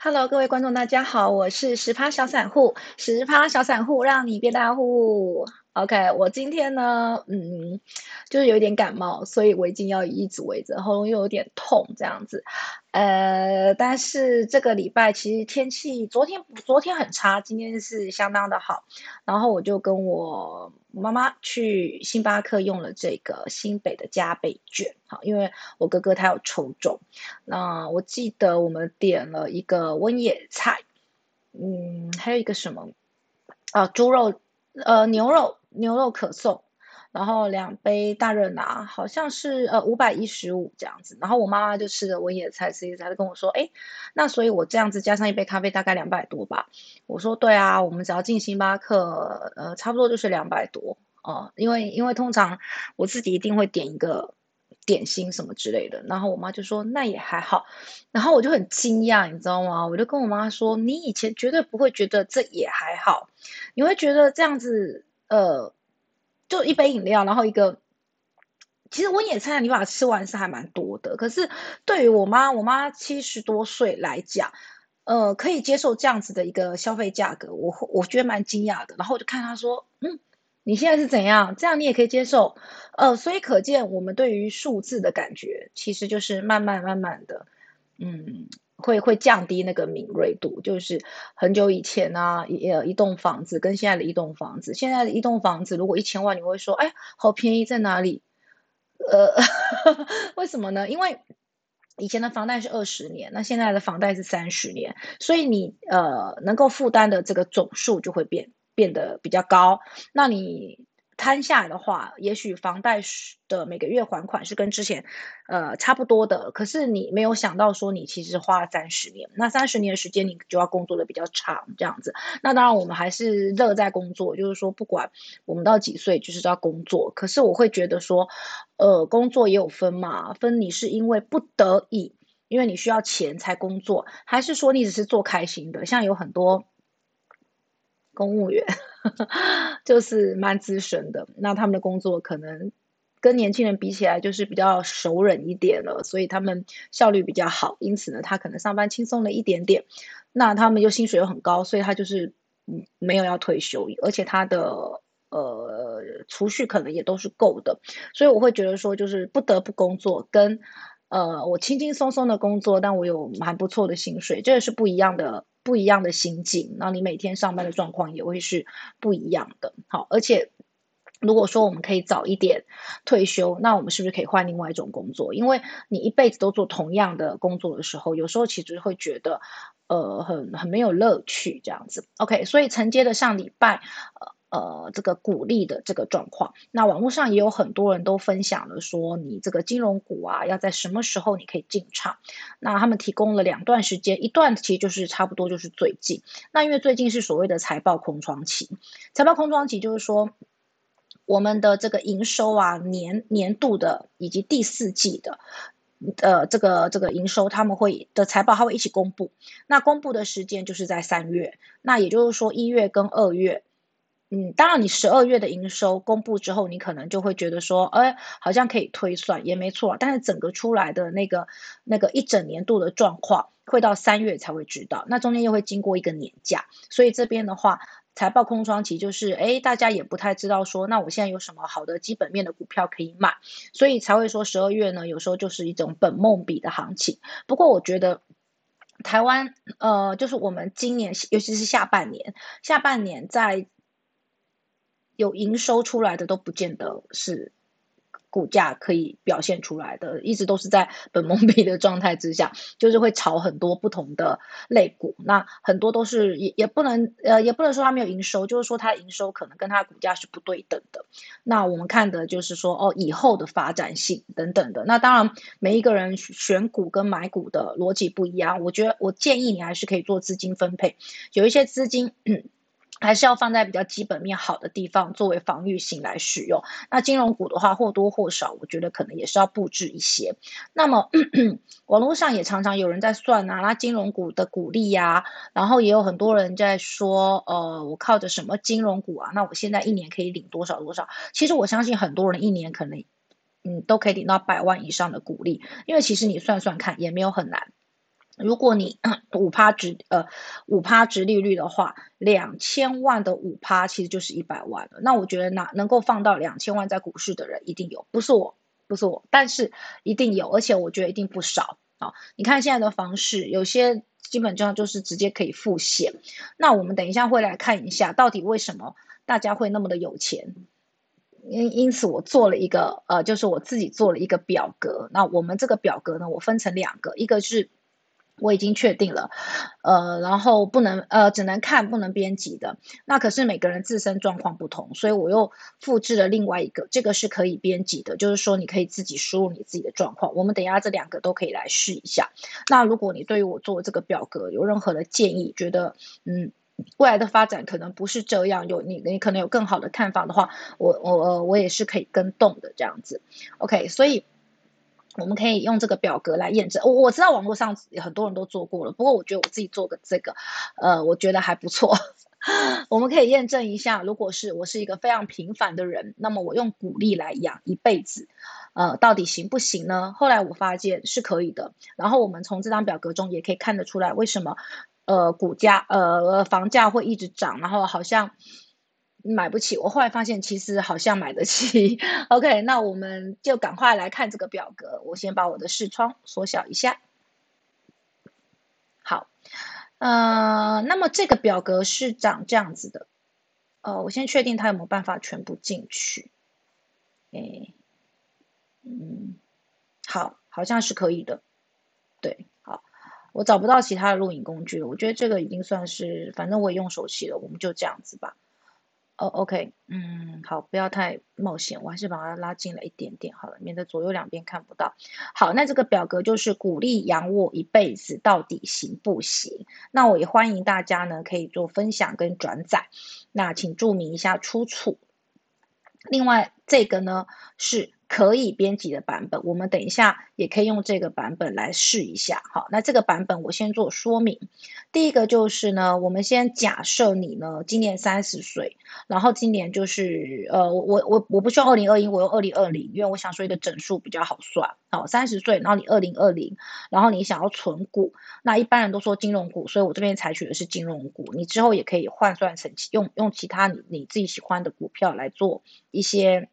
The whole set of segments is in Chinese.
Hello，各位观众，大家好，我是十趴小散户，十趴小散户让你变大户。OK，我今天呢，嗯，就是有点感冒，所以围巾要一直围着，喉咙又有点痛，这样子。呃，但是这个礼拜其实天气，昨天昨天很差，今天是相当的好。然后我就跟我妈妈去星巴克用了这个新北的加倍券，好，因为我哥哥他有抽中。那我记得我们点了一个温野菜，嗯，还有一个什么啊，猪肉，呃，牛肉。牛肉可颂，然后两杯大热拿，好像是呃五百一十五这样子。然后我妈妈就吃了温野菜，吃一吃，她跟我说：“哎，那所以我这样子加上一杯咖啡，大概两百多吧。”我说：“对啊，我们只要进星巴克，呃，差不多就是两百多哦。因为因为通常我自己一定会点一个点心什么之类的。”然后我妈就说：“那也还好。”然后我就很惊讶，你知道吗？我就跟我妈说：“你以前绝对不会觉得这也还好，你会觉得这样子。”呃，就一杯饮料，然后一个，其实温野菜你把它吃完是还蛮多的。可是对于我妈，我妈七十多岁来讲，呃，可以接受这样子的一个消费价格，我我觉得蛮惊讶的。然后我就看她说，嗯，你现在是怎样？这样你也可以接受？呃，所以可见我们对于数字的感觉，其实就是慢慢慢慢的，嗯。会会降低那个敏锐度，就是很久以前啊，一一栋房子跟现在的一栋房子，现在的一栋房子如果一千万，你会说，哎，好便宜在哪里？呃，为什么呢？因为以前的房贷是二十年，那现在的房贷是三十年，所以你呃能够负担的这个总数就会变变得比较高，那你。摊下来的话，也许房贷的每个月还款是跟之前，呃，差不多的。可是你没有想到说，你其实花了三十年，那三十年时间你就要工作的比较长，这样子。那当然，我们还是乐在工作，就是说，不管我们到几岁，就是要工作。可是我会觉得说，呃，工作也有分嘛，分你是因为不得已，因为你需要钱才工作，还是说你只是做开心的？像有很多。公务员 就是蛮资深的，那他们的工作可能跟年轻人比起来就是比较熟人一点了，所以他们效率比较好，因此呢，他可能上班轻松了一点点。那他们又薪水又很高，所以他就是嗯没有要退休，而且他的呃储蓄可能也都是够的，所以我会觉得说，就是不得不工作，跟呃我轻轻松松的工作，但我有蛮不错的薪水，这也是不一样的。不一样的心境，那你每天上班的状况也会是不一样的。好，而且如果说我们可以早一点退休，那我们是不是可以换另外一种工作？因为你一辈子都做同样的工作的时候，有时候其实会觉得呃很很没有乐趣这样子。OK，所以承接的上礼拜呃。呃，这个鼓励的这个状况，那网络上也有很多人都分享了说，你这个金融股啊，要在什么时候你可以进场？那他们提供了两段时间，一段其实就是差不多就是最近。那因为最近是所谓的财报空窗期，财报空窗期就是说，我们的这个营收啊，年年度的以及第四季的，呃，这个这个营收他们会的财报，他会一起公布。那公布的时间就是在三月，那也就是说一月跟二月。嗯，当然，你十二月的营收公布之后，你可能就会觉得说，哎，好像可以推算，也没错。但是整个出来的那个那个一整年度的状况，会到三月才会知道。那中间又会经过一个年假，所以这边的话，财报空窗期就是，哎，大家也不太知道说，那我现在有什么好的基本面的股票可以买，所以才会说十二月呢，有时候就是一种本梦比的行情。不过我觉得。台湾，呃，就是我们今年，尤其是下半年，下半年在。有营收出来的都不见得是股价可以表现出来的，一直都是在本蒙比的状态之下，就是会炒很多不同的类股。那很多都是也也不能呃也不能说它没有营收，就是说它营收可能跟它股价是不对等的。那我们看的就是说哦以后的发展性等等的。那当然每一个人选股跟买股的逻辑不一样，我觉得我建议你还是可以做资金分配，有一些资金。还是要放在比较基本面好的地方，作为防御性来使用。那金融股的话，或多或少，我觉得可能也是要布置一些。那么，网络上也常常有人在算啊，那金融股的股利呀，然后也有很多人在说，呃，我靠着什么金融股啊？那我现在一年可以领多少多少？其实我相信很多人一年可能，嗯，都可以领到百万以上的股利，因为其实你算算看，也没有很难。如果你 五趴值呃五趴值利率的话，两千万的五趴其实就是一百万了。那我觉得哪能够放到两千万在股市的人一定有，不是我，不是我，但是一定有，而且我觉得一定不少啊。你看现在的房市，有些基本上就是直接可以付现。那我们等一下会来看一下，到底为什么大家会那么的有钱？因因此我做了一个呃，就是我自己做了一个表格。那我们这个表格呢，我分成两个，一个是。我已经确定了，呃，然后不能呃，只能看不能编辑的。那可是每个人自身状况不同，所以我又复制了另外一个，这个是可以编辑的，就是说你可以自己输入你自己的状况。我们等下这两个都可以来试一下。那如果你对于我做这个表格有任何的建议，觉得嗯未来的发展可能不是这样，有你你可能有更好的看法的话，我我我也是可以跟动的这样子。OK，所以。我们可以用这个表格来验证。我我知道网络上很多人都做过了，不过我觉得我自己做个这个，呃，我觉得还不错。我们可以验证一下，如果是我是一个非常平凡的人，那么我用鼓励来养一辈子，呃，到底行不行呢？后来我发现是可以的。然后我们从这张表格中也可以看得出来，为什么呃股价呃房价会一直涨，然后好像。买不起，我后来发现其实好像买得起。OK，那我们就赶快来看这个表格。我先把我的视窗缩小一下。好，呃，那么这个表格是长这样子的。呃，我先确定它有没有办法全部进去。哎，嗯，好，好像是可以的。对，好，我找不到其他的录影工具了。我觉得这个已经算是，反正我也用手机了，我们就这样子吧。哦，OK，嗯，好，不要太冒险，我还是把它拉近了一点点好了，免得左右两边看不到。好，那这个表格就是鼓励养我一辈子，到底行不行？那我也欢迎大家呢，可以做分享跟转载。那请注明一下出处。另外，这个呢是。可以编辑的版本，我们等一下也可以用这个版本来试一下。好，那这个版本我先做说明。第一个就是呢，我们先假设你呢今年三十岁，然后今年就是呃，我我我不需要二零二一，我用二零二零，因为我想说一个整数比较好算。好，三十岁，然后你二零二零，然后你想要存股，那一般人都说金融股，所以我这边采取的是金融股。你之后也可以换算成用用其他你你自己喜欢的股票来做一些。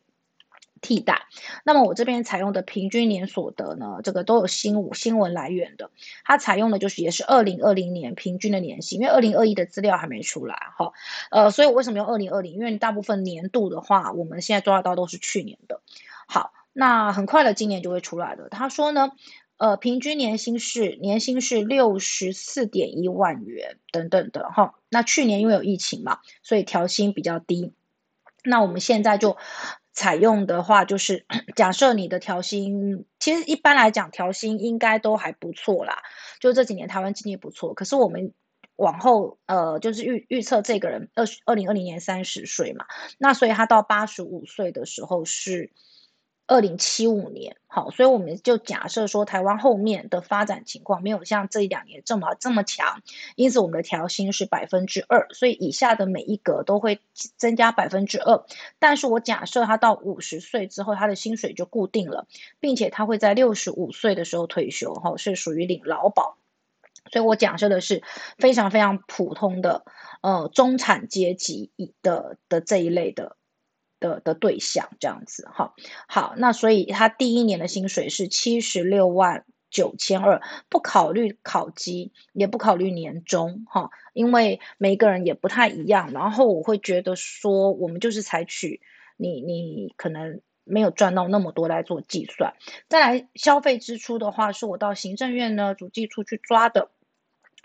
替代，那么我这边采用的平均年所得呢，这个都有新新闻来源的，它采用的就是也是二零二零年平均的年薪，因为二零二一的资料还没出来哈，呃，所以我为什么用二零二零？因为大部分年度的话，我们现在抓得到都是去年的。好，那很快的今年就会出来的。他说呢，呃，平均年薪是年薪是六十四点一万元等等的哈。那去年因为有疫情嘛，所以调薪比较低。那我们现在就。采用的话，就是 假设你的调薪，其实一般来讲调薪应该都还不错啦。就这几年台湾经济不错，可是我们往后呃，就是预预测这个人二二零二零年三十岁嘛，那所以他到八十五岁的时候是。二零七五年，好，所以我们就假设说台湾后面的发展情况没有像这一两年这么这么强，因此我们的调薪是百分之二，所以以下的每一格都会增加百分之二。但是我假设他到五十岁之后，他的薪水就固定了，并且他会在六十五岁的时候退休，哈，是属于领劳保。所以我假设的是非常非常普通的，呃，中产阶级的的这一类的。的的对象这样子哈，好，那所以他第一年的薪水是七十六万九千二，不考虑考绩，也不考虑年终哈，因为每个人也不太一样。然后我会觉得说，我们就是采取你你可能没有赚到那么多来做计算。再来消费支出的话，是我到行政院呢主计处去抓的。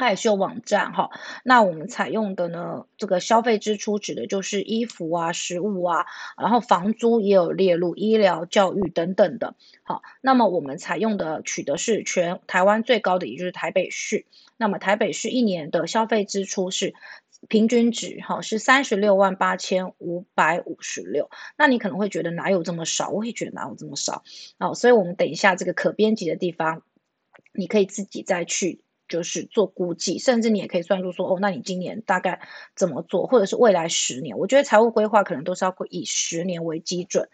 害羞网站哈，那我们采用的呢，这个消费支出指的就是衣服啊、食物啊，然后房租也有列入，医疗、教育等等的。好，那么我们采用的取的是全台湾最高的，也就是台北市。那么台北市一年的消费支出是平均值哈，是三十六万八千五百五十六。那你可能会觉得哪有这么少？我也觉得哪有这么少。好，所以我们等一下这个可编辑的地方，你可以自己再去。就是做估计，甚至你也可以算出说，哦，那你今年大概怎么做，或者是未来十年，我觉得财务规划可能都是要以十年为基准。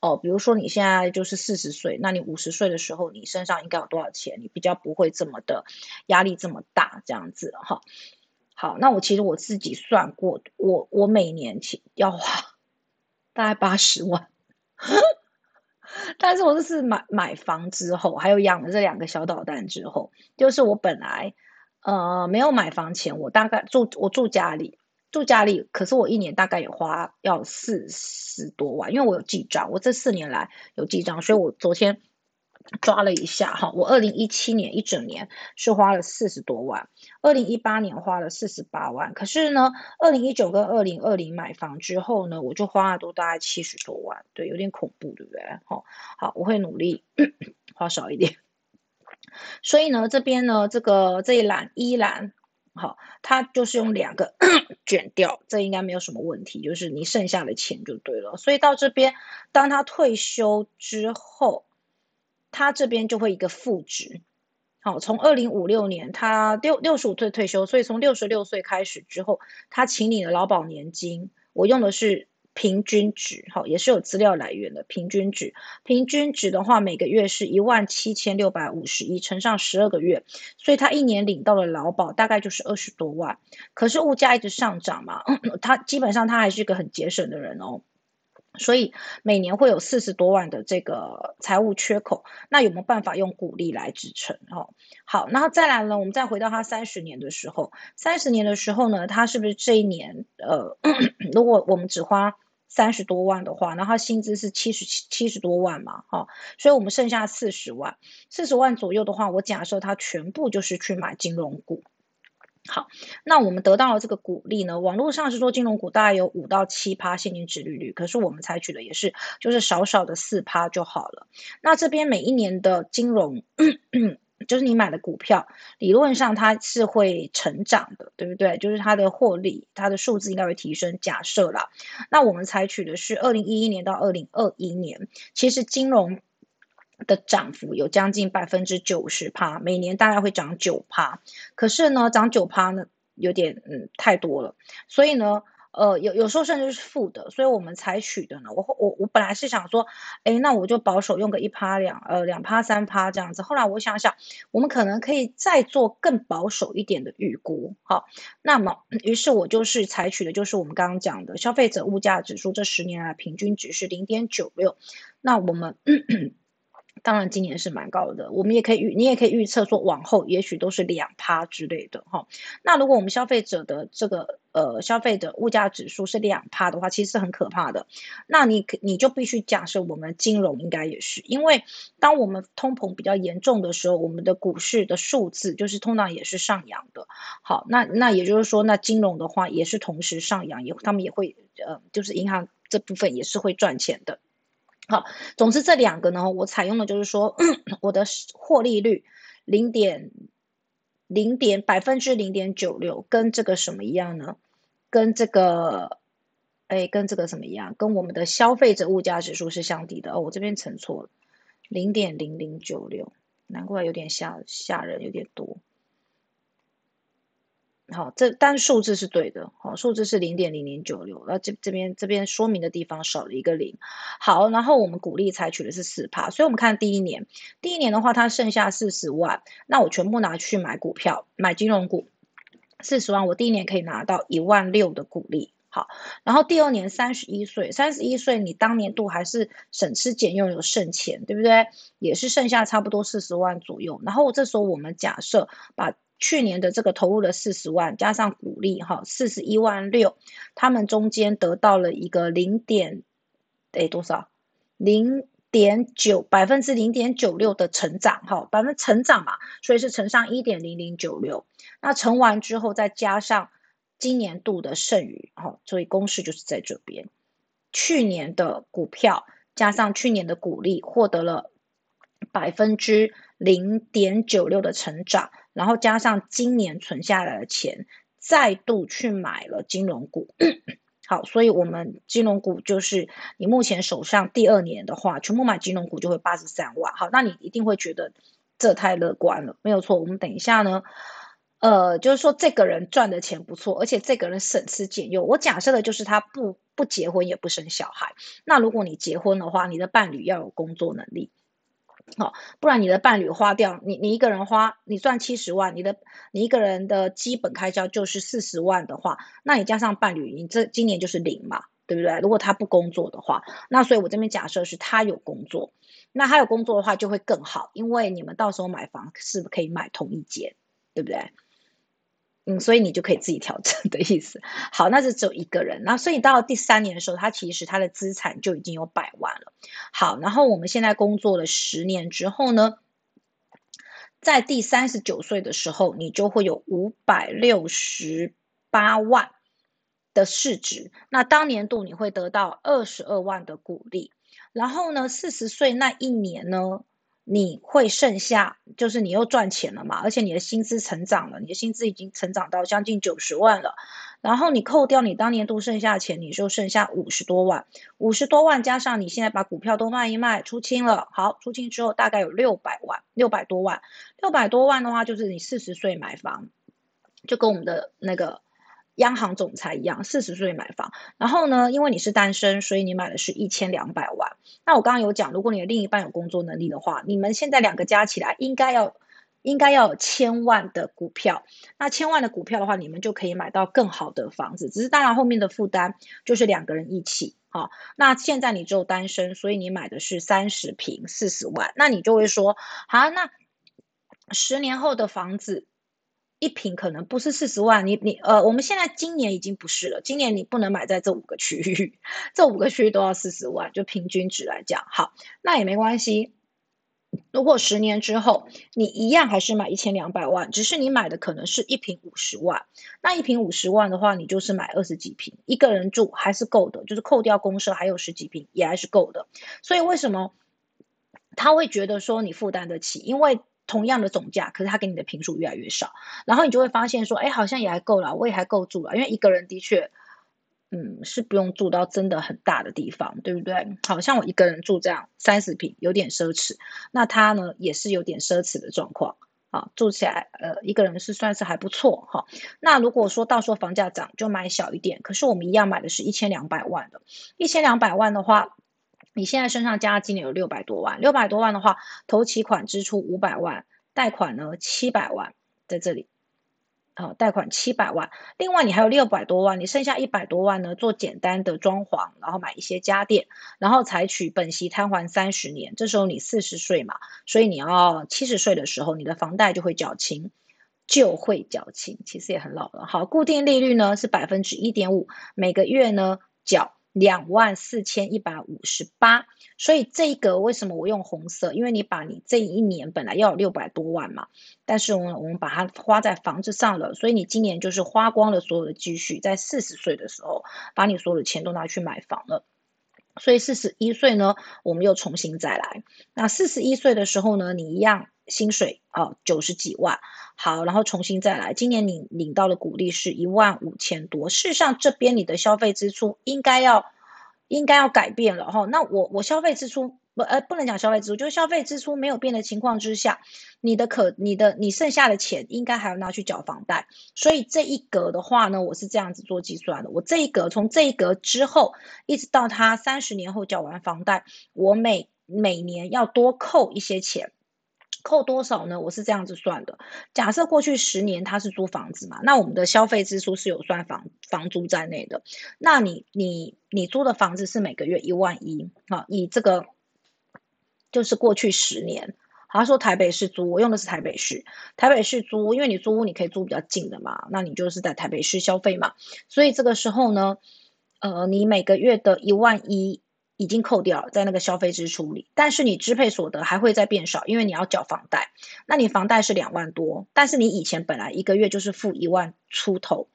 哦，比如说你现在就是四十岁，那你五十岁的时候，你身上应该有多少钱？你比较不会这么的压力这么大，这样子哈。好，那我其实我自己算过，我我每年起要花大概八十万。但是我就是买买房之后，还有养了这两个小导弹之后，就是我本来呃没有买房前，我大概住我住家里住家里，可是我一年大概也花要四十多万，因为我有记账，我这四年来有记账，所以我昨天。抓了一下哈，我二零一七年一整年是花了四十多万，二零一八年花了四十八万，可是呢，二零一九跟二零二零买房之后呢，我就花了都大概七十多万，对，有点恐怖，对不对？好，好，我会努力 花少一点。所以呢，这边呢，这个这一栏一栏，好，它就是用两个 卷掉，这应该没有什么问题，就是你剩下的钱就对了。所以到这边，当他退休之后。他这边就会一个负值，好，从二零五六年他六六十五岁退休，所以从六十六岁开始之后，他请你的劳保年金，我用的是平均值，好，也是有资料来源的平均值。平均值的话，每个月是一万七千六百五十一，乘上十二个月，所以他一年领到的劳保大概就是二十多万。可是物价一直上涨嘛，他基本上他还是一个很节省的人哦。所以每年会有四十多万的这个财务缺口，那有没有办法用股利来支撑？哦，好，然后再来呢，我们再回到他三十年的时候，三十年的时候呢，他是不是这一年，呃，如果我们只花三十多万的话，那他薪资是七十七七十多万嘛，哈，所以我们剩下四十万，四十万左右的话，我假设他全部就是去买金融股。好，那我们得到了这个鼓励呢？网络上是说金融股大概有五到七趴现金值利率，可是我们采取的也是就是少少的四趴就好了。那这边每一年的金融，就是你买的股票，理论上它是会成长的，对不对？就是它的获利，它的数字应该会提升。假设啦，那我们采取的是二零一一年到二零二一年，其实金融。的涨幅有将近百分之九十趴，每年大概会涨九趴。可是呢，涨九趴呢，有点嗯太多了。所以呢，呃，有有时候甚至是负的。所以我们采取的呢，我我我本来是想说，哎，那我就保守用个一趴两呃两趴三趴这样子。后来我想想，我们可能可以再做更保守一点的预估。好，那么于是我就是采取的就是我们刚刚讲的消费者物价指数，这十年来平均值是零点九六。那我们。当然，今年是蛮高的。我们也可以预，你也可以预测说，往后也许都是两趴之类的哈。那如果我们消费者的这个呃消费者物价指数是两趴的话，其实是很可怕的。那你你就必须假设我们金融应该也是，因为当我们通膨比较严重的时候，我们的股市的数字就是通常也是上扬的。好，那那也就是说，那金融的话也是同时上扬，也他们也会呃，就是银行这部分也是会赚钱的。好，总之这两个呢，我采用的就是说，我的获利率零点零点百分之零点九六，跟这个什么一样呢？跟这个，哎，跟这个什么一样？跟我们的消费者物价指数是相抵的。哦，我这边乘错了，零点零零九六，难怪有点吓吓人，有点多。好，这但数字是对的，好，数字是零点零零九六，那这这边这边说明的地方少了一个零。好，然后我们鼓励采取的是四趴，所以我们看第一年，第一年的话，它剩下四十万，那我全部拿去买股票，买金融股，四十万，我第一年可以拿到一万六的股利。好，然后第二年三十一岁，三十一岁你当年度还是省吃俭用有剩钱，对不对？也是剩下差不多四十万左右。然后这时候我们假设把去年的这个投入的四十万，加上股利哈，四十一万六，他们中间得到了一个零点，诶多少？零点九百分之零点九六的成长哈，百分成长嘛，所以是乘上一点零零九六，那乘完之后再加上今年度的剩余哈，所以公式就是在这边，去年的股票加上去年的股利，获得了百分之零点九六的成长。然后加上今年存下来的钱，再度去买了金融股。好，所以我们金融股就是你目前手上第二年的话，全部买金融股就会八十三万。好，那你一定会觉得这太乐观了，没有错。我们等一下呢，呃，就是说这个人赚的钱不错，而且这个人省吃俭用。我假设的就是他不不结婚也不生小孩。那如果你结婚的话，你的伴侣要有工作能力，好，不然你的伴侣花掉你你一个人花，你赚七十万，你的你一个人的基本开销就是四十万的话，那你加上伴侣，你这今年就是零嘛，对不对？如果他不工作的话，那所以我这边假设是他有工作，那他有工作的话就会更好，因为你们到时候买房是可以买同一间，对不对？嗯，所以你就可以自己调整的意思。好，那是只有一个人。那所以到第三年的时候，他其实他的资产就已经有百万了。好，然后我们现在工作了十年之后呢，在第三十九岁的时候，你就会有五百六十八万的市值。那当年度你会得到二十二万的股利。然后呢，四十岁那一年呢？你会剩下，就是你又赚钱了嘛，而且你的薪资成长了，你的薪资已经成长到将近九十万了，然后你扣掉你当年度剩下的钱，你就剩下五十多万，五十多万加上你现在把股票都卖一卖出清了，好，出清之后大概有六百万，六百多万，六百多万的话就是你四十岁买房，就跟我们的那个。央行总裁一样，四十岁买房，然后呢，因为你是单身，所以你买的是一千两百万。那我刚刚有讲，如果你的另一半有工作能力的话，你们现在两个加起来应该要，应该要有千万的股票。那千万的股票的话，你们就可以买到更好的房子。只是当然后面的负担就是两个人一起。好，那现在你只有单身，所以你买的是三十平四十万，那你就会说，好，那十年后的房子。一平可能不是四十万，你你呃，我们现在今年已经不是了，今年你不能买在这五个区域，这五个区域都要四十万，就平均值来讲，好，那也没关系。如果十年之后你一样还是买一千两百万，只是你买的可能是一瓶五十万，那一瓶五十万的话，你就是买二十几瓶，一个人住还是够的，就是扣掉公社还有十几瓶也还是够的。所以为什么他会觉得说你负担得起？因为同样的总价，可是他给你的平数越来越少，然后你就会发现说，哎，好像也还够了，我也还够住了，因为一个人的确，嗯，是不用住到真的很大的地方，对不对？好像我一个人住这样三十平，有点奢侈，那他呢也是有点奢侈的状况啊，住起来，呃，一个人是算是还不错哈。那如果说到时候房价涨，就买小一点，可是我们一样买的是一千两百万的，一千两百万的话。你现在身上加今年有六百多万，六百多万的话，头期款支出五百万，贷款呢七百万在这里，啊，贷款七百万，另外你还有六百多万，你剩下一百多万呢，做简单的装潢，然后买一些家电，然后采取本息摊还三十年，这时候你四十岁嘛，所以你要七十岁的时候，你的房贷就会缴清，就会缴清，其实也很老了。好，固定利率呢是百分之一点五，每个月呢缴。两万四千一百五十八，所以这个为什么我用红色？因为你把你这一年本来要有六百多万嘛，但是我们我们把它花在房子上了，所以你今年就是花光了所有的积蓄，在四十岁的时候把你所有的钱都拿去买房了。所以四十一岁呢，我们又重新再来。那四十一岁的时候呢，你一样薪水啊九十几万。好，然后重新再来。今年你领到的鼓励是一万五千多。事实上，这边你的消费支出应该要应该要改变了哈。那我我消费支出呃不能讲消费支出，就是消费支出没有变的情况之下，你的可你的你剩下的钱应该还要拿去缴房贷。所以这一格的话呢，我是这样子做计算的。我这一格从这一格之后，一直到他三十年后缴完房贷，我每每年要多扣一些钱。扣多少呢？我是这样子算的。假设过去十年他是租房子嘛，那我们的消费支出是有算房房租在内的。那你你你租的房子是每个月一万一啊？以这个就是过去十年，他说台北市租，我用的是台北市。台北市租，因为你租屋你可以租比较近的嘛，那你就是在台北市消费嘛。所以这个时候呢，呃，你每个月的一万一。已经扣掉了在那个消费支出里，但是你支配所得还会再变少，因为你要缴房贷。那你房贷是两万多，但是你以前本来一个月就是付一万出头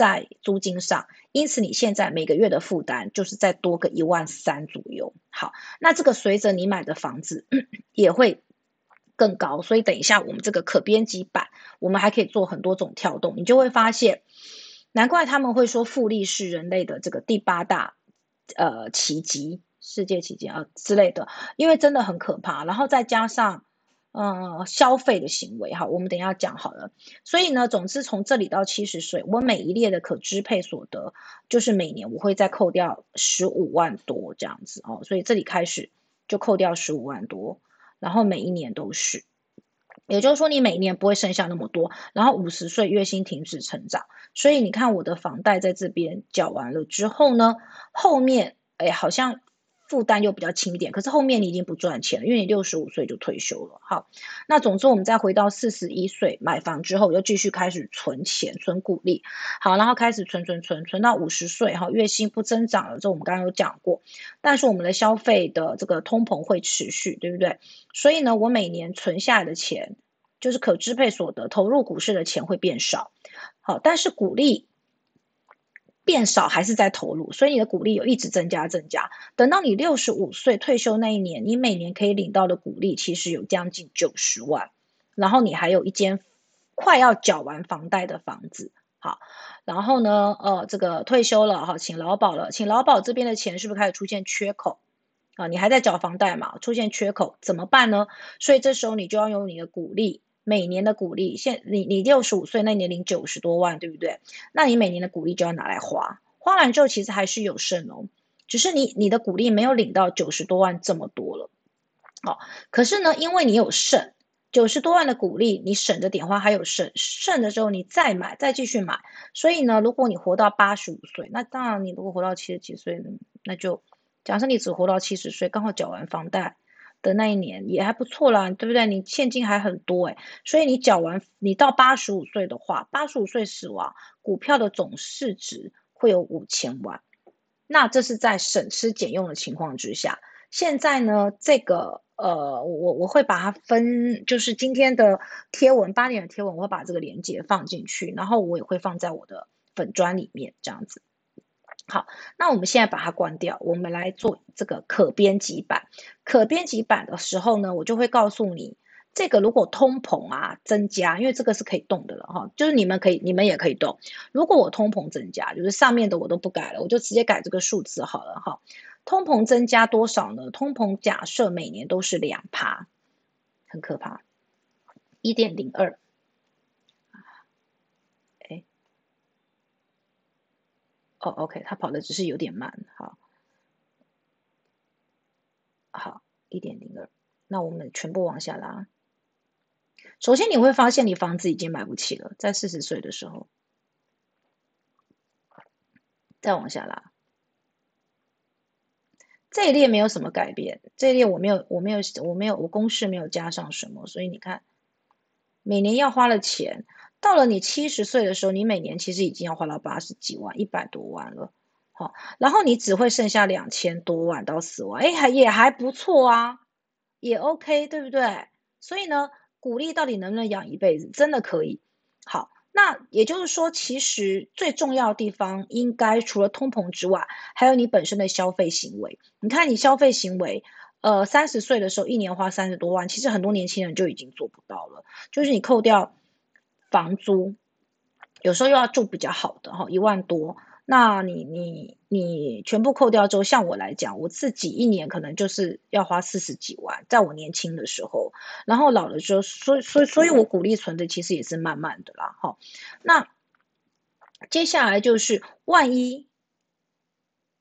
在租金上，因此你现在每个月的负担就是再多个一万三左右。好，那这个随着你买的房子也会更高，所以等一下我们这个可编辑版，我们还可以做很多种跳动，你就会发现，难怪他们会说复利是人类的这个第八大呃奇迹。世界奇迹啊之类的，因为真的很可怕。然后再加上呃，消费的行为哈，我们等一下讲好了。所以呢，总之从这里到七十岁，我每一列的可支配所得，就是每年我会再扣掉十五万多这样子哦。所以这里开始就扣掉十五万多，然后每一年都是，也就是说你每年不会剩下那么多。然后五十岁月薪停止成长，所以你看我的房贷在这边缴完了之后呢，后面哎好像。负担又比较轻一点，可是后面你已经不赚钱了，因为你六十五岁就退休了。好，那总之我们再回到四十一岁买房之后，又继续开始存钱、存股利。好，然后开始存存存，存到五十岁哈，月薪不增长了，这我们刚刚有讲过。但是我们的消费的这个通膨会持续，对不对？所以呢，我每年存下来的钱，就是可支配所得，投入股市的钱会变少。好，但是股利。变少还是在投入，所以你的股利有一直增加增加。等到你六十五岁退休那一年，你每年可以领到的股利其实有将近九十万，然后你还有一间快要缴完房贷的房子。好，然后呢，呃，这个退休了哈，请劳保了，请劳保这边的钱是不是开始出现缺口啊？你还在缴房贷嘛？出现缺口怎么办呢？所以这时候你就要用你的股利。每年的股利，现你你六十五岁那年领九十多万，对不对？那你每年的股利就要拿来花，花完之后其实还是有剩哦，只是你你的股利没有领到九十多万这么多了，好，可是呢，因为你有剩九十多万的股利，你省着点花还有剩，剩的时候你再买再继续买，所以呢，如果你活到八十五岁，那当然你如果活到七十几岁，那就假设你只活到七十岁，刚好缴完房贷。的那一年也还不错啦，对不对？你现金还很多诶所以你缴完，你到八十五岁的话，八十五岁死亡，股票的总市值会有五千万。那这是在省吃俭用的情况之下。现在呢，这个呃，我我会把它分，就是今天的贴文八点的贴文，我会把这个链接放进去，然后我也会放在我的粉砖里面，这样子。好，那我们现在把它关掉，我们来做这个可编辑版。可编辑版的时候呢，我就会告诉你，这个如果通膨啊增加，因为这个是可以动的了哈，就是你们可以，你们也可以动。如果我通膨增加，就是上面的我都不改了，我就直接改这个数字好了哈。通膨增加多少呢？通膨假设每年都是两趴，很可怕，一点零二。哦，OK，他跑的只是有点慢，好，好，一点零二，那我们全部往下拉。首先你会发现你房子已经买不起了，在四十岁的时候，再往下拉，这一列没有什么改变，这一列我没有，我没有，我没有，我公式没有加上什么，所以你看，每年要花的钱。到了你七十岁的时候，你每年其实已经要花到八十几万、一百多万了，好，然后你只会剩下两千多万到四万，哎，还也还不错啊，也 OK，对不对？所以呢，鼓励到底能不能养一辈子，真的可以。好，那也就是说，其实最重要的地方，应该除了通膨之外，还有你本身的消费行为。你看你消费行为，呃，三十岁的时候一年花三十多万，其实很多年轻人就已经做不到了，就是你扣掉。房租有时候又要住比较好的哈，一万多，那你你你全部扣掉之后，像我来讲，我自己一年可能就是要花四十几万，在我年轻的时候，然后老了之后，所以所以所以我鼓励存的其实也是慢慢的啦，哈。那接下来就是万一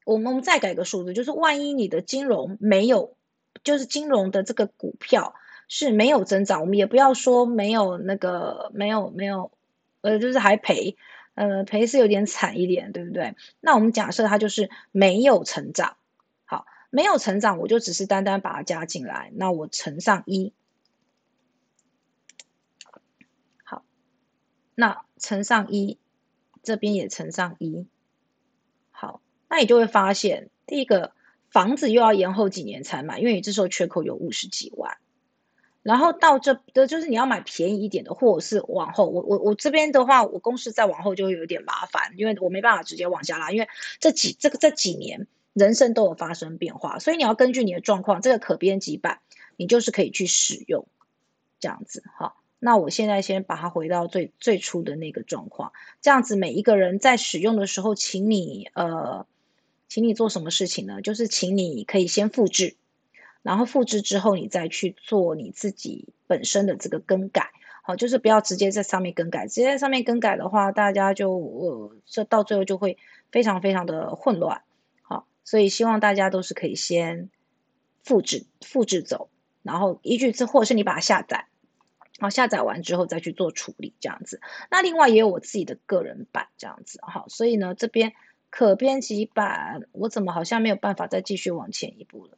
我们再改个数字，就是万一你的金融没有，就是金融的这个股票。是没有增长，我们也不要说没有那个没有没有，呃，就是还赔，呃，赔是有点惨一点，对不对？那我们假设它就是没有成长，好，没有成长，我就只是单单把它加进来，那我乘上一，好，那乘上一，这边也乘上一，好，那你就会发现，第一个房子又要延后几年才买，因为你这时候缺口有五十几万。然后到这的就是你要买便宜一点的，或者是往后，我我我这边的话，我公司再往后就会有点麻烦，因为我没办法直接往下拉，因为这几这个这几年人生都有发生变化，所以你要根据你的状况，这个可编辑版你就是可以去使用，这样子哈。那我现在先把它回到最最初的那个状况，这样子每一个人在使用的时候，请你呃，请你做什么事情呢？就是请你可以先复制。然后复制之后，你再去做你自己本身的这个更改，好，就是不要直接在上面更改，直接在上面更改的话，大家就呃，这到最后就会非常非常的混乱，好，所以希望大家都是可以先复制复制走，然后依据这或是你把它下载，好，下载完之后再去做处理这样子。那另外也有我自己的个人版这样子，好，所以呢这边可编辑版，我怎么好像没有办法再继续往前一步了？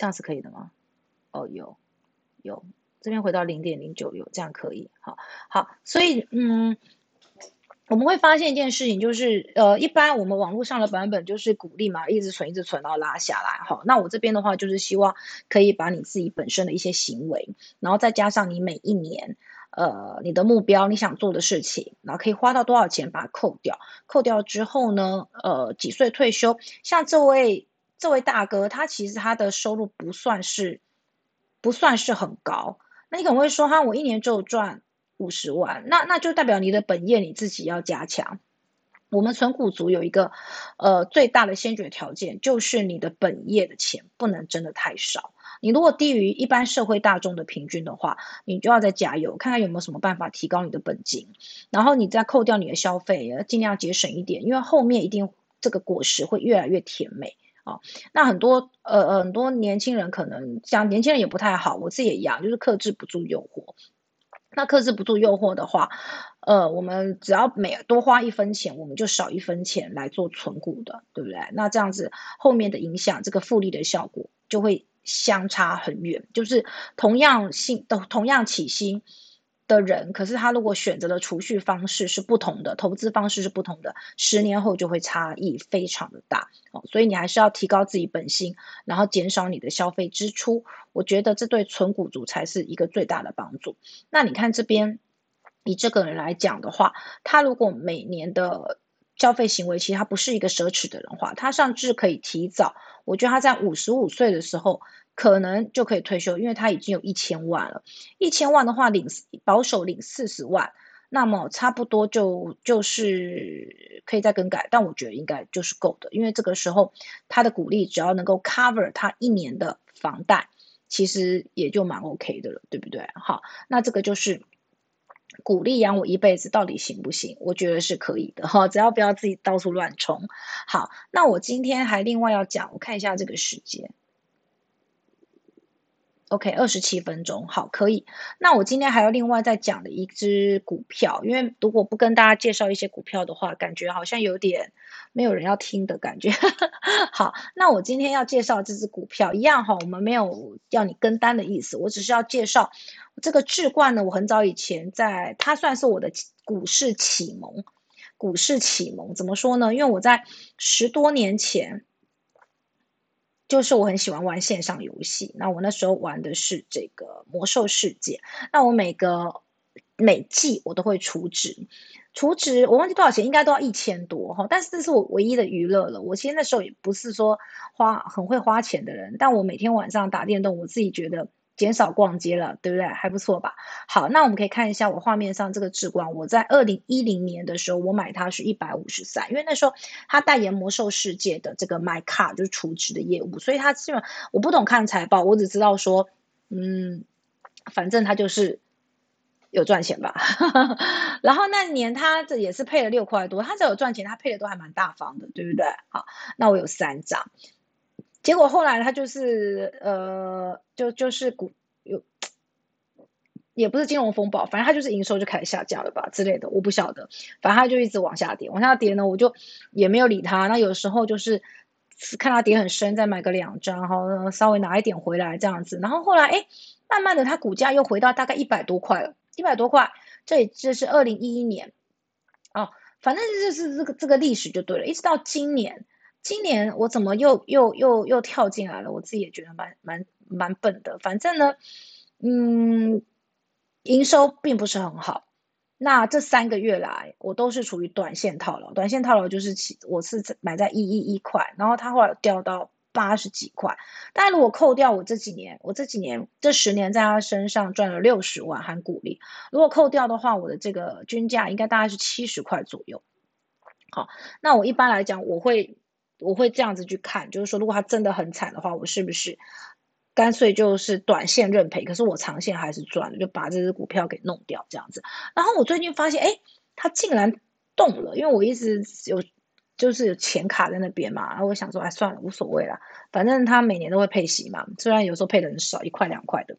这样是可以的吗？哦，有，有，这边回到零点零九有，这样可以，好，好，所以，嗯，我们会发现一件事情，就是，呃，一般我们网络上的版本就是鼓励嘛，一直存，一直存，然后拉下来，好，那我这边的话就是希望可以把你自己本身的一些行为，然后再加上你每一年，呃，你的目标，你想做的事情，然后可以花到多少钱把它扣掉，扣掉之后呢，呃，几岁退休，像这位。这位大哥，他其实他的收入不算是不算是很高。那你可能会说，哈，我一年就赚五十万，那那就代表你的本业你自己要加强。我们存股族有一个呃最大的先决条件，就是你的本业的钱不能真的太少。你如果低于一般社会大众的平均的话，你就要再加油，看看有没有什么办法提高你的本金，然后你再扣掉你的消费，尽量节省一点，因为后面一定这个果实会越来越甜美。啊，那很多呃很多年轻人可能像年轻人也不太好，我自己也一样，就是克制不住诱惑。那克制不住诱惑的话，呃，我们只要每多花一分钱，我们就少一分钱来做存股的，对不对？那这样子后面的影响，这个复利的效果就会相差很远。就是同样性的同样起薪。的人，可是他如果选择的储蓄方式是不同的，投资方式是不同的，十年后就会差异非常的大哦。所以你还是要提高自己本心，然后减少你的消费支出。我觉得这对存股族才是一个最大的帮助。那你看这边，以这个人来讲的话，他如果每年的消费行为其实他不是一个奢侈的人话，他甚至可以提早。我觉得他在五十五岁的时候。可能就可以退休，因为他已经有一千万了。一千万的话，领保守领四十万，那么差不多就就是可以再更改，但我觉得应该就是够的，因为这个时候他的股利只要能够 cover 他一年的房贷，其实也就蛮 OK 的了，对不对？好，那这个就是鼓励养我一辈子到底行不行？我觉得是可以的哈，只要不要自己到处乱冲。好，那我今天还另外要讲，我看一下这个时间。OK，二十七分钟，好，可以。那我今天还要另外再讲的一只股票，因为如果不跟大家介绍一些股票的话，感觉好像有点没有人要听的感觉。好，那我今天要介绍这只股票一样哈，我们没有要你跟单的意思，我只是要介绍这个智冠呢。我很早以前在，它算是我的股市启蒙，股市启蒙怎么说呢？因为我在十多年前。就是我很喜欢玩线上游戏，那我那时候玩的是这个魔兽世界。那我每个每季我都会储值，储值我忘记多少钱，应该都要一千多哈。但是这是我唯一的娱乐了。我其实那时候也不是说花很会花钱的人，但我每天晚上打电动，我自己觉得。减少逛街了，对不对？还不错吧？好，那我们可以看一下我画面上这个智光。我在二零一零年的时候，我买它是一百五十三，因为那时候它代言魔兽世界的这个 My Car 就是储值的业务，所以它基本我不懂看财报，我只知道说，嗯，反正它就是有赚钱吧。然后那年它这也是配了六块多，它只有赚钱，它配的都还蛮大方的，对不对？好，那我有三张。结果后来他就是呃，就就是股有，也不是金融风暴，反正他就是营收就开始下降了吧之类的，我不晓得。反正他就一直往下跌，往下跌呢，我就也没有理他。那有时候就是看他跌很深，再买个两张，然后稍微拿一点回来这样子。然后后来哎，慢慢的它股价又回到大概一百多块了，一百多块。这这是二零一一年哦，反正就是这个这个历史就对了，一直到今年。今年我怎么又又又又跳进来了？我自己也觉得蛮蛮蛮笨的。反正呢，嗯，营收并不是很好。那这三个月来，我都是处于短线套牢。短线套牢就是起，我是买在一一一块，然后它后来掉到八十几块。但如果扣掉我这几年，我这几年这十年在他身上赚了六十万含股利，如果扣掉的话，我的这个均价应该大概是七十块左右。好，那我一般来讲，我会我会这样子去看，就是说，如果它真的很惨的话，我是不是干脆就是短线认赔？可是我长线还是赚了，就把这只股票给弄掉这样子。然后我最近发现，哎，它竟然动了，因为我一直有就是有钱卡在那边嘛，然后我想说，哎，算了，无所谓啦，反正它每年都会配息嘛，虽然有时候配的很少，一块两块的，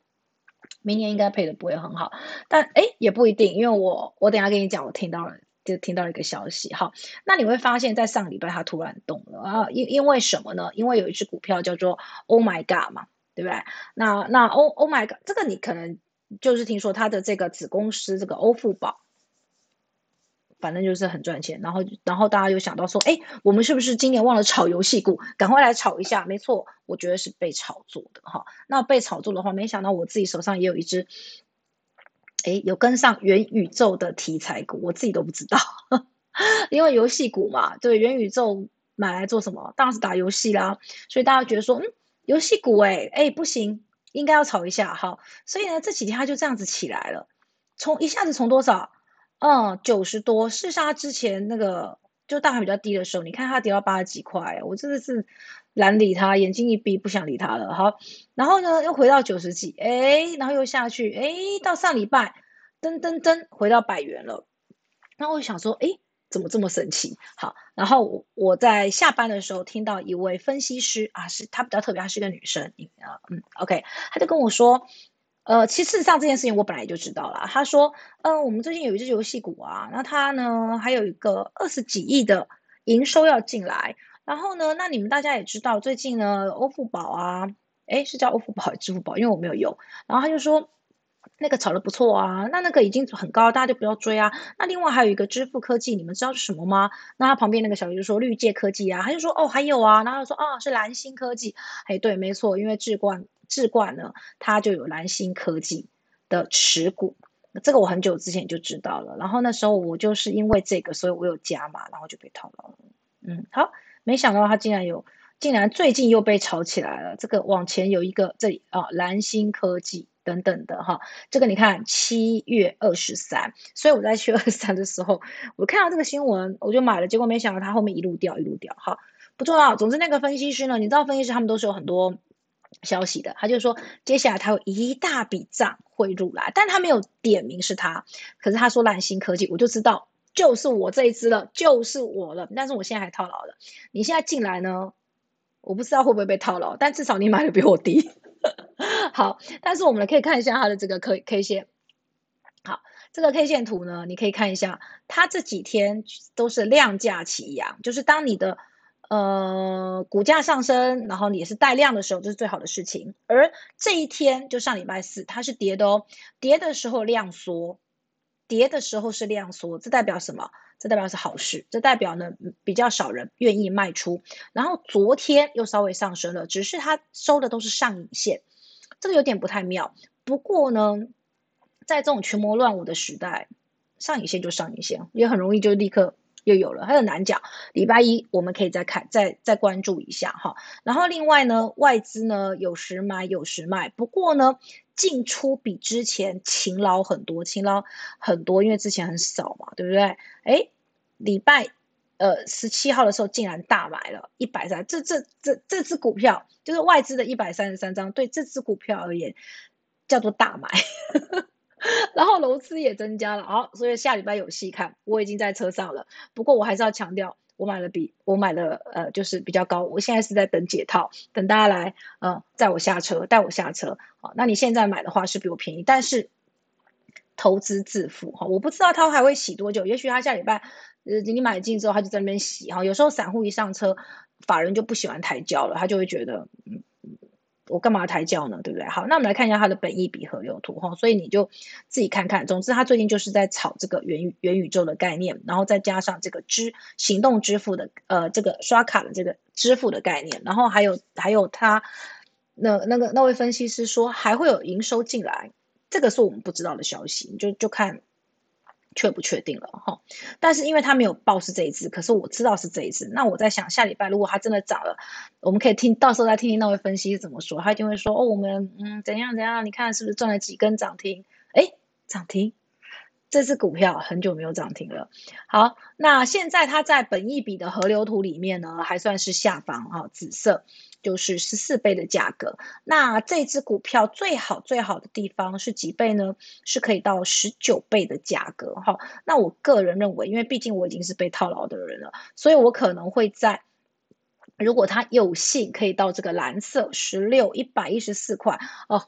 明年应该配的不会很好，但哎也不一定，因为我我等下跟你讲，我听到了。就听到一个消息，好，那你会发现在上礼拜它突然动了啊，因因为什么呢？因为有一只股票叫做 Oh My God 嘛，对不对？那那 Oh Oh My God 这个你可能就是听说它的这个子公司这个欧付宝，反正就是很赚钱，然后然后大家就想到说，哎，我们是不是今年忘了炒游戏股？赶快来炒一下。没错，我觉得是被炒作的哈。那被炒作的话，没想到我自己手上也有一只。哎，有跟上元宇宙的题材股，我自己都不知道，因为游戏股嘛，对元宇宙买来做什么？当然是打游戏啦。所以大家觉得说，嗯，游戏股，哎哎，不行，应该要炒一下哈。所以呢，这几天它就这样子起来了，从一下子从多少，嗯，九十多，是上它之前那个就大盘比较低的时候，你看它跌到八十几块，我真的是。懒理他，眼睛一闭，不想理他了。好，然后呢，又回到九十几，哎，然后又下去，哎，到上礼拜，噔噔噔，回到百元了。那我想说，哎，怎么这么神奇？好，然后我我在下班的时候听到一位分析师啊，是她比较特别，她是个女生，啊，嗯，OK，她就跟我说，呃，其实上这件事情我本来就知道了。她说，嗯，我们最近有一只游戏股啊，那它呢还有一个二十几亿的营收要进来。然后呢？那你们大家也知道，最近呢，欧付宝啊，哎，是叫欧付宝还是支付宝？因为我没有用。然后他就说，那个炒的不错啊，那那个已经很高，大家就不要追啊。那另外还有一个支付科技，你们知道是什么吗？那他旁边那个小鱼就说绿界科技啊，他就说哦，还有啊，然后说哦，是蓝星科技。哎，对，没错，因为智冠智冠呢，它就有蓝星科技的持股，这个我很久之前就知道了。然后那时候我就是因为这个，所以我有加嘛，然后就被套牢了。嗯，好。没想到他竟然有，竟然最近又被炒起来了。这个往前有一个这里啊，蓝星科技等等的哈。这个你看七月二十三，所以我在七月二十三的时候，我看到这个新闻我就买了，结果没想到它后面一路掉一路掉。哈，不重要。总之那个分析师呢，你知道分析师他们都是有很多消息的，他就说接下来他有一大笔账会入来，但他没有点名是他，可是他说蓝星科技，我就知道。就是我这一只了，就是我了。但是我现在还套牢了。你现在进来呢，我不知道会不会被套牢，但至少你买的比我低。好，但是我们可以看一下它的这个 K K 线。好，这个 K 线图呢，你可以看一下，它这几天都是量价齐扬，就是当你的呃股价上升，然后你也是带量的时候，这是最好的事情。而这一天就上礼拜四，它是跌的哦，跌的时候量缩。跌的时候是量缩，这代表什么？这代表是好事，这代表呢比较少人愿意卖出。然后昨天又稍微上升了，只是它收的都是上影线，这个有点不太妙。不过呢，在这种群魔乱舞的时代，上影线就上影线，也很容易就立刻又有了，它很难讲。礼拜一我们可以再看，再再关注一下哈。然后另外呢，外资呢有时买有时卖，不过呢。进出比之前勤劳很多，勤劳很多，因为之前很少嘛，对不对？哎，礼拜呃十七号的时候竟然大买了一百三，这这这这只股票就是外资的一百三十三张，对这只股票而言叫做大买，然后楼资也增加了，好，所以下礼拜有戏看。我已经在车上了，不过我还是要强调。我买了比我买了呃就是比较高，我现在是在等解套，等大家来呃载我下车，带我下车。好，那你现在买的话是比我便宜，但是投资自负哈，我不知道他还会洗多久，也许他下礼拜呃你买进之后他就在那边洗哈，有时候散户一上车，法人就不喜欢抬轿了，他就会觉得嗯。我干嘛抬轿呢？对不对？好，那我们来看一下它的本意比和流图哈，所以你就自己看看。总之，它最近就是在炒这个元元宇宙的概念，然后再加上这个支行动支付的呃这个刷卡的这个支付的概念，然后还有还有它那那个那位分析师说还会有营收进来，这个是我们不知道的消息，你就就看。确不确定了哈，但是因为他没有报是这一次，可是我知道是这一次。那我在想，下礼拜如果它真的涨了，我们可以听到时候再听听那位分析怎么说。他一定会说哦，我们嗯怎样怎样，你看是不是赚了几根涨停？哎，涨停，这只股票很久没有涨停了。好，那现在它在本一笔的河流图里面呢，还算是下方哈，紫色就是十四倍的价格。那这只股票最好最好的地方是几倍呢？是可以到十九倍的价格哈。那我个人认为，因为毕竟我已经是被套牢的人了，所以我可能会在。如果他有幸可以到这个蓝色十六一百一十四块哦，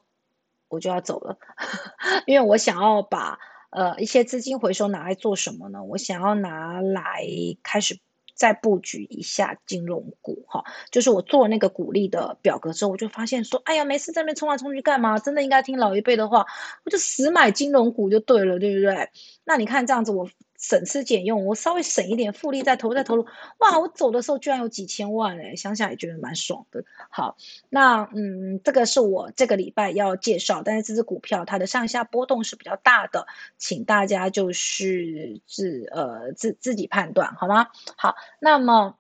我就要走了，因为我想要把呃一些资金回收拿来做什么呢？我想要拿来开始再布局一下金融股哈。就是我做那个鼓励的表格之后，我就发现说，哎呀，没事在那边冲来冲去干嘛？真的应该听老一辈的话，我就死买金融股就对了，对不对？那你看这样子我。省吃俭用，我稍微省一点复利再投再投入，哇！我走的时候居然有几千万哎，想想也觉得蛮爽的。好，那嗯，这个是我这个礼拜要介绍，但是这只股票它的上下波动是比较大的，请大家就是自呃自自己判断好吗？好，那么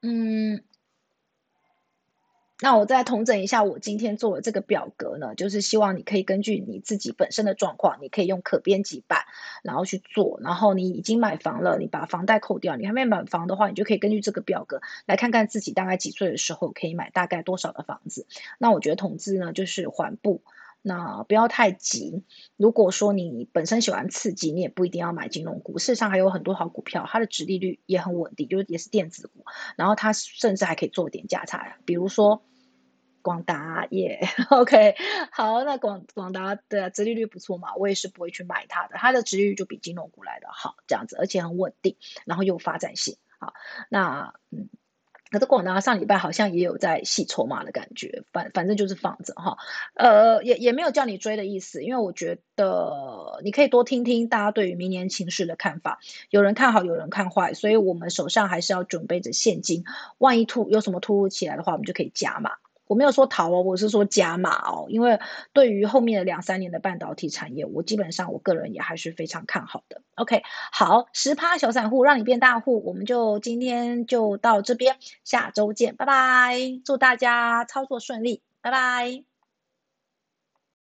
嗯。那我再统整一下，我今天做的这个表格呢，就是希望你可以根据你自己本身的状况，你可以用可编辑版，然后去做。然后你已经买房了，你把房贷扣掉，你还没买房的话，你就可以根据这个表格来看看自己大概几岁的时候可以买大概多少的房子。那我觉得统治呢就是缓步，那不要太急。如果说你本身喜欢刺激，你也不一定要买金融股，事实上还有很多好股票，它的值利率也很稳定，就是也是电子股，然后它甚至还可以做点价差，比如说。广达耶，OK，好，那广广达的殖利率不错嘛，我也是不会去买它的，它的殖利率就比金融股来的好，这样子，而且很稳定，然后有发展性，好，那嗯，可是广达上礼拜好像也有在洗筹码的感觉，反反正就是放着哈，呃，也也没有叫你追的意思，因为我觉得你可以多听听大家对于明年情势的看法，有人看好，有人看坏，所以我们手上还是要准备着现金，万一突有什么突如其来的话，我们就可以加嘛。我没有说逃哦，我是说加码哦，因为对于后面的两三年的半导体产业，我基本上我个人也还是非常看好的。OK，好，十趴小散户让你变大户，我们就今天就到这边，下周见，拜拜，祝大家操作顺利，拜拜。